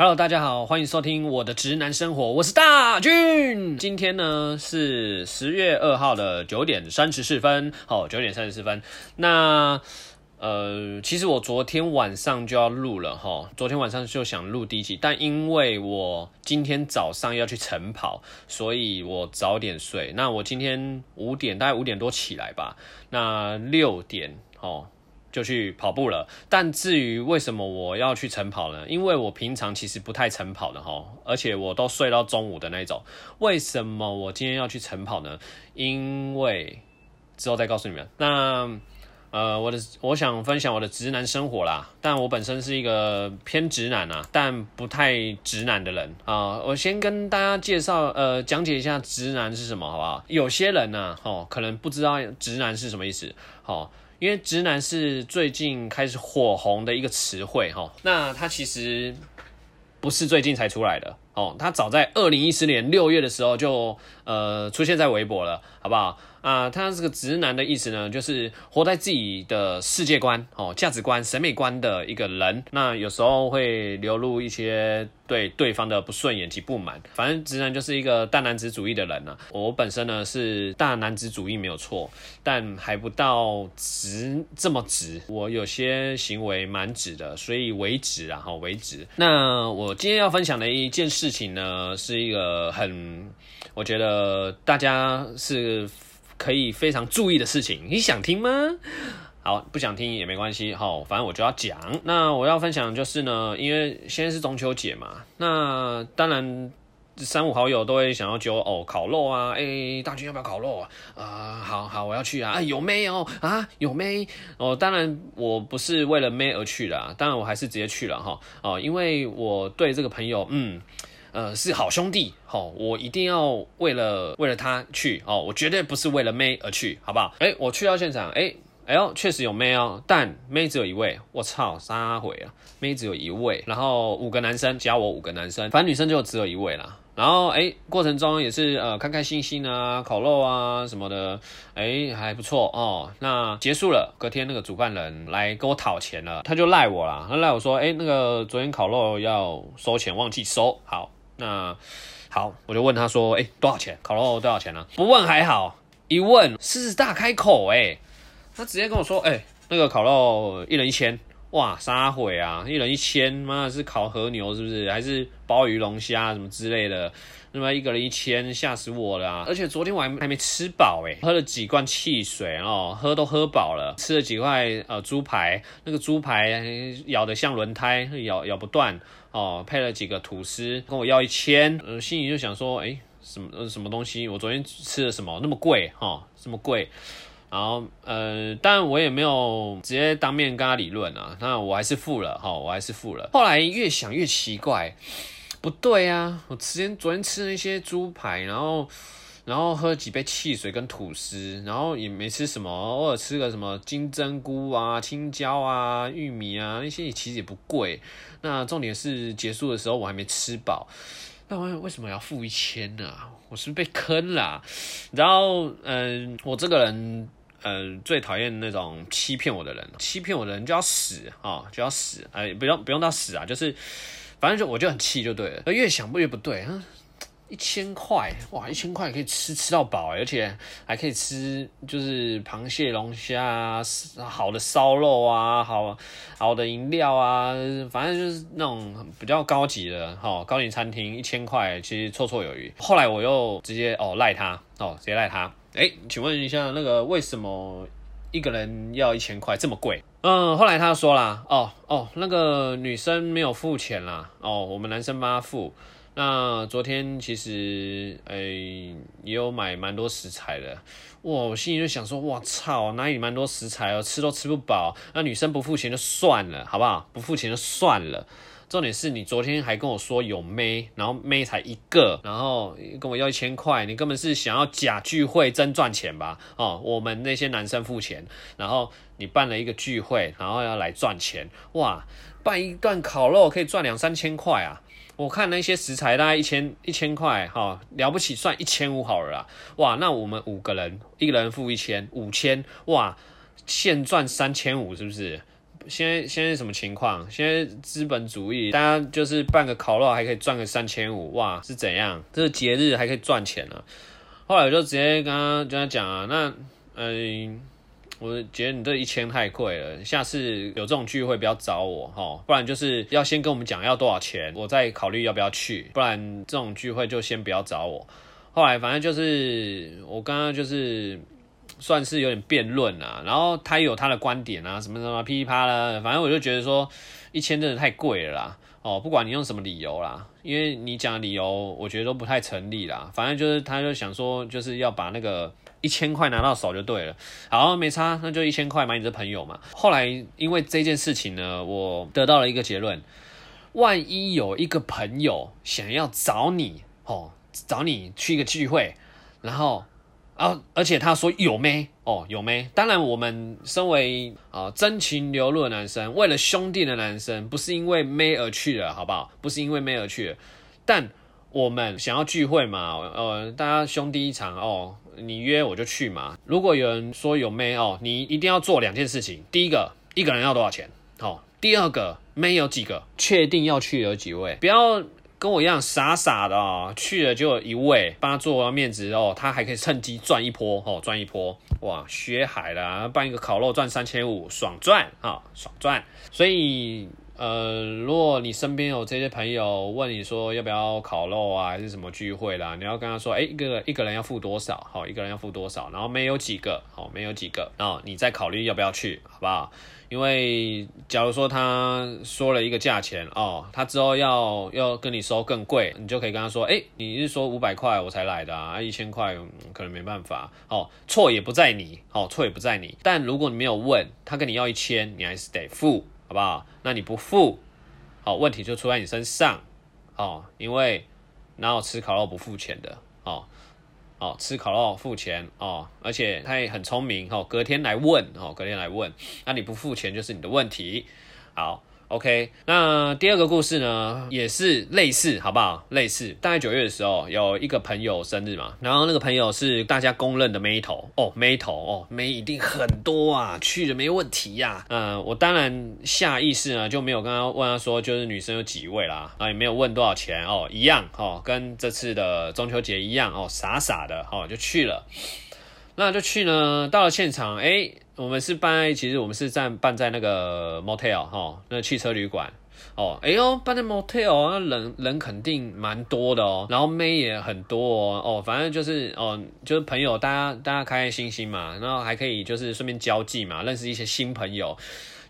Hello，大家好，欢迎收听我的直男生活，我是大俊。今天呢是十月二号的九点三十四分，好，九点三十四分。那呃，其实我昨天晚上就要录了哈，昨天晚上就想录第一集，但因为我今天早上要去晨跑，所以我早点睡。那我今天五点，大概五点多起来吧，那六点哦。就去跑步了，但至于为什么我要去晨跑呢？因为我平常其实不太晨跑的哈，而且我都睡到中午的那种。为什么我今天要去晨跑呢？因为之后再告诉你们。那呃，我的我想分享我的直男生活啦，但我本身是一个偏直男啊，但不太直男的人啊。我先跟大家介绍呃，讲解一下直男是什么，好不好？有些人呢，哦，可能不知道直男是什么意思，好。因为直男是最近开始火红的一个词汇哈，那它其实不是最近才出来的哦，它早在二零一四年六月的时候就呃出现在微博了，好不好？啊，他这个直男的意思呢，就是活在自己的世界观、哦价值观、审美观的一个人。那有时候会流露一些对对方的不顺眼及不满。反正直男就是一个大男子主义的人呢。我本身呢是大男子主义没有错，但还不到直这么直。我有些行为蛮直的，所以为直啊，哈为直。那我今天要分享的一件事情呢，是一个很，我觉得大家是。可以非常注意的事情，你想听吗？好，不想听也没关系，好，反正我就要讲。那我要分享就是呢，因为现在是中秋节嘛，那当然三五好友都会想要揪哦烤肉啊，哎，大军要不要烤肉啊？啊，好好，我要去啊，有妹哦，啊，有妹哦，当然我不是为了妹而去的，当然我还是直接去了哈，哦，因为我对这个朋友，嗯。呃，是好兄弟，好，我一定要为了为了他去，哦，我绝对不是为了妹而去，好不好？哎，我去到现场，哎，哎呦，确实有妹哦，但妹只有一位，我操，杀回啊，妹只有一位，然后五个男生加我五个男生，反正女生就只有一位啦。然后哎，过程中也是呃，开开心心啊，烤肉啊什么的，哎，还不错哦。那结束了，隔天那个主办人来跟我讨钱了，他就赖我啦，他赖我说，哎，那个昨天烤肉要收钱，忘记收，好。那好，我就问他说：“哎，多少钱？烤肉多少钱呢？”不问还好，一问狮子大开口，哎，他直接跟我说：“哎，那个烤肉一人一千，哇，啥毁啊？一人一千，妈的是烤和牛是不是？还是鲍鱼龙虾什么之类的？那么一个人一千，吓死我了！而且昨天我还还没吃饱，哎，喝了几罐汽水哦，喝都喝饱了，吃了几块呃猪排，那个猪排咬得像轮胎，咬咬不断。”哦，配了几个吐司，跟我要一千，呃，心里就想说，哎，什么什么东西？我昨天吃了什么那么贵？哈，这么贵？然后，呃，但我也没有直接当面跟他理论啊，那我还是付了，哈，我还是付了。后来越想越奇怪，不对啊，我之前昨天吃那些猪排，然后。然后喝几杯汽水跟吐司，然后也没吃什么，偶尔吃个什么金针菇啊、青椒啊、玉米啊那些也，其实也不贵。那重点是结束的时候我还没吃饱，那我为什么要付一千呢？我是被坑了。然后，嗯，我这个人，呃，最讨厌那种欺骗我的人，欺骗我的人就要死啊，就要死。哎，不用不用到死啊，就是反正就我就很气就对了。越想不越不对啊。一千块哇！一千块可以吃吃到饱，而且还可以吃就是螃蟹、龙虾啊，好的烧肉啊，好好的饮料啊，反正就是那种比较高级的哈高级餐厅，一千块其实绰绰有余。后来我又直接哦赖他哦直接赖他，哎，请问一下那个为什么一个人要一千块这么贵？嗯，后来他说啦，哦哦那个女生没有付钱啦，哦我们男生帮她付。那昨天其实诶也有买蛮多食材的，我心里就想说，哇操，哪里蛮多食材哦，吃都吃不饱。那女生不付钱就算了，好不好？不付钱就算了。重点是你昨天还跟我说有妹，然后妹才一个，然后跟我要一千块，你根本是想要假聚会真赚钱吧？哦，我们那些男生付钱，然后你办了一个聚会，然后要来赚钱，哇！办一段烤肉可以赚两三千块啊！我看那些食材大概一千一千块，哈，了不起算一千五好了啦，哇，那我们五个人，一个人付一千五千，哇，现赚三千五是不是？现在现在什么情况？现在资本主义，大家就是办个烤肉还可以赚个三千五，哇，是怎样？这个节日还可以赚钱呢？后来我就直接跟他跟他讲啊，那嗯，我觉得你这一千太贵了，下次有这种聚会不要找我哈，不然就是要先跟我们讲要多少钱，我再考虑要不要去，不然这种聚会就先不要找我。后来反正就是我刚刚就是算是有点辩论啊，然后他有他的观点啊，什么什么噼里啪啦，反正我就觉得说一千真的太贵了啦。哦，不管你用什么理由啦，因为你讲的理由我觉得都不太成立啦。反正就是他就想说就是要把那个一千块拿到手就对了。好，没差，那就一千块买你这朋友嘛。后来因为这件事情呢，我得到了一个结论：万一有一个朋友想要找你哦。找你去一个聚会，然后啊，而且他说有没哦有没？当然，我们身为啊真情流露的男生，为了兄弟的男生，不是因为妹而去的，好不好？不是因为妹而去的，但我们想要聚会嘛，呃，大家兄弟一场哦，你约我就去嘛。如果有人说有妹哦，你一定要做两件事情：第一个，一个人要多少钱？好；第二个，妹有几个？确定要去有几位？不要。跟我一样傻傻的哦，去了就一位帮他做完面子哦，他还可以趁机赚一波哦，赚一波哇，血海了，办一个烤肉赚三千五，爽赚啊，爽赚。所以呃，如果你身边有这些朋友问你说要不要烤肉啊，还是什么聚会啦，你要跟他说，哎，一个一个人要付多少？好，一个人要付多少？然后没有几个，好，没有几个，然后你再考虑要不要去，好不好？因为假如说他说了一个价钱哦，他之后要要跟你收更贵，你就可以跟他说，哎，你是说五百块我才来的啊，一千块可能没办法，哦，错也不在你，哦，错也不在你。但如果你没有问他跟你要一千，你还是得付，好不好？那你不付，好，问题就出在你身上，哦，因为哪有吃烤肉不付钱的，哦。哦，吃烤肉付钱哦，而且他也很聪明哦，隔天来问哦，隔天来问，那你不付钱就是你的问题，好。OK，那第二个故事呢，也是类似，好不好？类似，大概九月的时候，有一个朋友生日嘛，然后那个朋友是大家公认的妹头哦，妹头哦，妹一定很多啊，去了没问题呀。嗯，我当然下意识呢就没有跟他问他说，就是女生有几位啦，啊，也没有问多少钱哦，一样哦，跟这次的中秋节一样哦，傻傻的哦就去了，那就去呢，到了现场，哎。我们是办，其实我们是在办在那个 motel 哈，那汽车旅馆哦，哎呦，办在 motel，那人人肯定蛮多的哦，然后妹也很多哦，哦，反正就是哦，就是朋友，大家大家开开心心嘛，然后还可以就是顺便交际嘛，认识一些新朋友。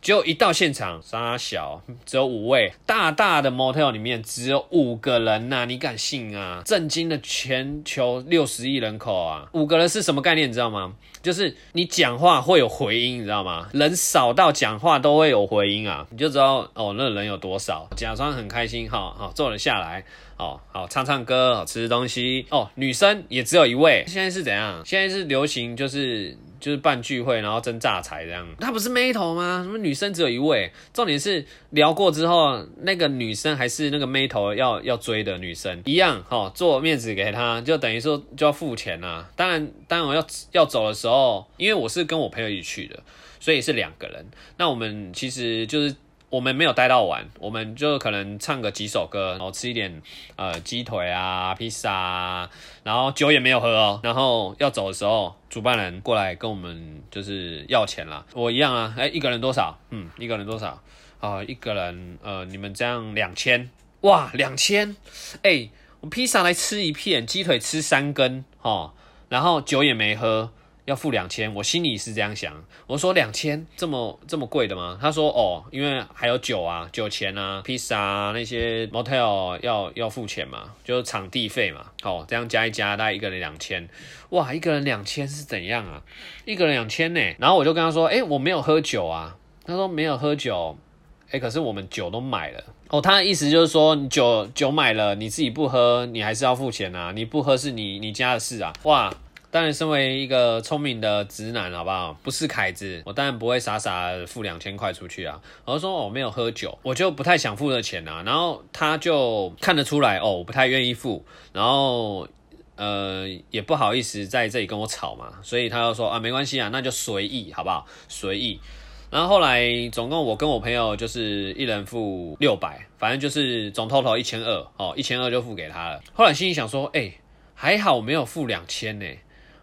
结果一到现场，沙小只有五位，大大的 motel 里面只有五个人呐，你敢信啊？震惊的全球六十亿人口啊，五个人是什么概念？你知道吗？就是你讲话会有回音，你知道吗？人少到讲话都会有回音啊，你就知道哦，那人有多少。假装很开心，哈，好坐了下来，哦，好唱唱歌，好吃东西，哦，女生也只有一位。现在是怎样？现在是流行就是。就是办聚会，然后争榨财这样。他不是妹头吗？什么女生只有一位？重点是聊过之后，那个女生还是那个妹头要要追的女生一样，哈，做面子给他，就等于说就要付钱呐。当然，当然我要要走的时候，因为我是跟我朋友一起去的，所以是两个人。那我们其实就是。我们没有待到晚，我们就可能唱个几首歌，然后吃一点呃鸡腿啊、披萨啊，然后酒也没有喝哦。然后要走的时候，主办人过来跟我们就是要钱了。我一样啊，哎，一个人多少？嗯，一个人多少？啊，一个人呃，你们这样两千哇，两千，哎，我披萨来吃一片，鸡腿吃三根，哈，然后酒也没喝。要付两千，我心里是这样想。我说两千这么这么贵的吗？他说哦，因为还有酒啊，酒钱啊，披萨啊那些 motel 要要付钱嘛，就是场地费嘛。哦，这样加一加，大概一个人两千。哇，一个人两千是怎样啊？一个人两千呢？然后我就跟他说，哎，我没有喝酒啊。他说没有喝酒，哎，可是我们酒都买了。哦，他的意思就是说，酒酒买了，你自己不喝，你还是要付钱啊。你不喝是你你家的事啊。哇。当然，身为一个聪明的直男，好不好？不是凯子，我当然不会傻傻付两千块出去啊。我说我没有喝酒，我就不太想付这钱啊。然后他就看得出来，哦，我不太愿意付，然后呃也不好意思在这里跟我吵嘛，所以他就说啊，没关系啊，那就随意，好不好？随意。然后后来总共我跟我朋友就是一人付六百，反正就是总 total 一千二哦，一千二就付给他了。后来心里想说，哎，还好我没有付两千呢。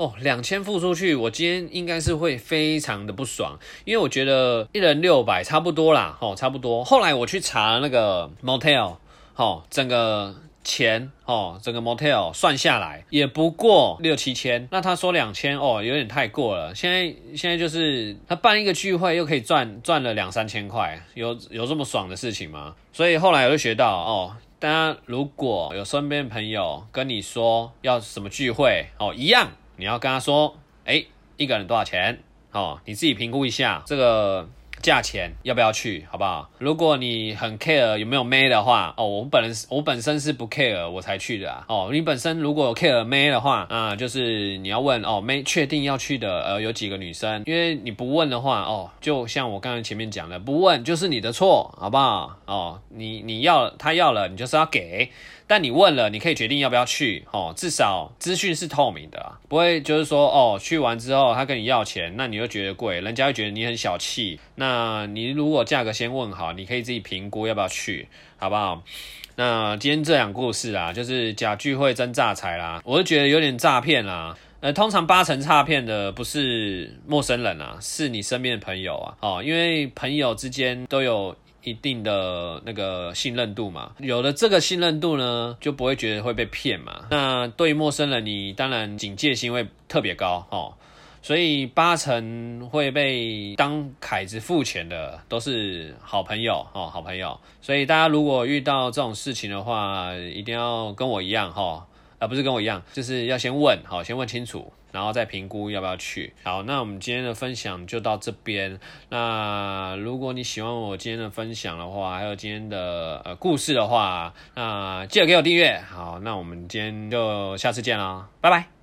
哦，两千付出去，我今天应该是会非常的不爽，因为我觉得一人六百差不多啦，哦，差不多。后来我去查那个 motel，哦，整个钱哦，整个 motel 算下来也不过六七千。那他说两千，哦，有点太过了。现在现在就是他办一个聚会又可以赚赚了两三千块，有有这么爽的事情吗？所以后来我就学到，哦，大家如果有身边朋友跟你说要什么聚会，哦，一样。你要跟他说，哎，一个人多少钱？哦，你自己评估一下这个价钱要不要去，好不好？如果你很 care 有没有妹的话，哦，我本人我本身是不 care 我才去的啊。哦，你本身如果 care 妹的话，啊，就是你要问哦，妹确定要去的，呃，有几个女生？因为你不问的话，哦，就像我刚才前面讲的，不问就是你的错，好不好？哦，你你要他要了，你就是要给。但你问了，你可以决定要不要去哦。至少资讯是透明的，不会就是说哦，去完之后他跟你要钱，那你又觉得贵，人家会觉得你很小气。那那你如果价格先问好，你可以自己评估要不要去，好不好？那今天这两故事啊，就是假聚会真诈财啦，我就觉得有点诈骗啦。呃，通常八成诈骗的不是陌生人啊，是你身边的朋友啊。哦，因为朋友之间都有。一定的那个信任度嘛，有了这个信任度呢，就不会觉得会被骗嘛。那对于陌生人，你当然警戒心会特别高哦。所以八成会被当凯子付钱的都是好朋友哦，好朋友。所以大家如果遇到这种事情的话，一定要跟我一样哈，而不是跟我一样，就是要先问好，先问清楚。然后再评估要不要去。好，那我们今天的分享就到这边。那如果你喜欢我今天的分享的话，还有今天的呃故事的话，那记得给我订阅。好，那我们今天就下次见啦，拜拜。